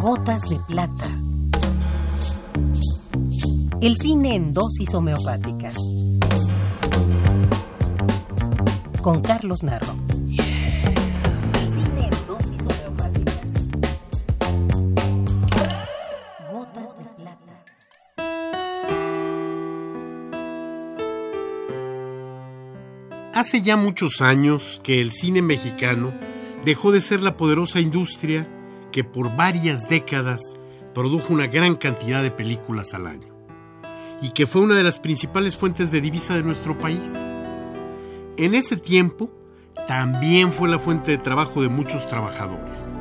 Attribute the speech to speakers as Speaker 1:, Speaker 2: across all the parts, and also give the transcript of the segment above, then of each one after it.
Speaker 1: Gotas de plata. El cine en dosis homeopáticas. Con Carlos Narro. El cine en dosis homeopáticas. Gotas de plata.
Speaker 2: Hace ya muchos años que el cine mexicano dejó de ser la poderosa industria que por varias décadas produjo una gran cantidad de películas al año y que fue una de las principales fuentes de divisa de nuestro país. En ese tiempo también fue la fuente de trabajo de muchos trabajadores.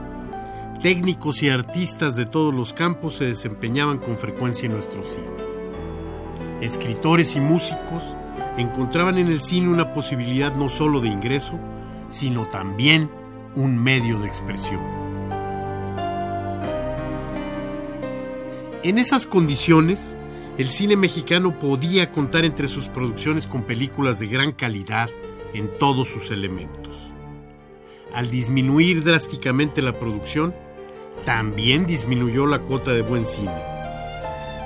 Speaker 2: Técnicos y artistas de todos los campos se desempeñaban con frecuencia en nuestro cine. Escritores y músicos encontraban en el cine una posibilidad no solo de ingreso, sino también un medio de expresión. En esas condiciones, el cine mexicano podía contar entre sus producciones con películas de gran calidad en todos sus elementos. Al disminuir drásticamente la producción, también disminuyó la cuota de buen cine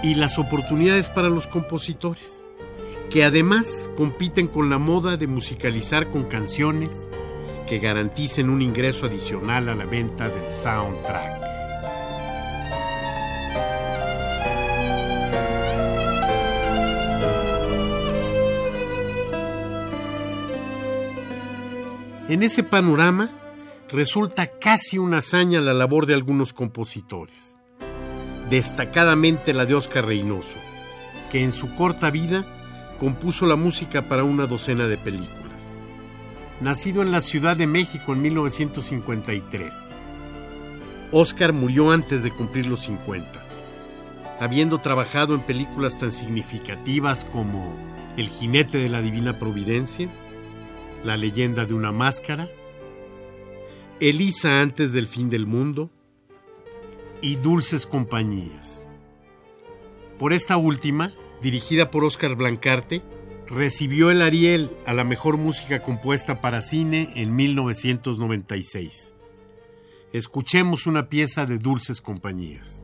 Speaker 2: y las oportunidades para los compositores, que además compiten con la moda de musicalizar con canciones que garanticen un ingreso adicional a la venta del soundtrack. En ese panorama resulta casi una hazaña la labor de algunos compositores, destacadamente la de Oscar Reynoso, que en su corta vida compuso la música para una docena de películas. Nacido en la Ciudad de México en 1953, Oscar murió antes de cumplir los 50, habiendo trabajado en películas tan significativas como El jinete de la Divina Providencia, La leyenda de una máscara, Elisa antes del fin del mundo y Dulces Compañías. Por esta última, dirigida por Oscar Blancarte, recibió el Ariel a la mejor música compuesta para cine en 1996. Escuchemos una pieza de Dulces Compañías.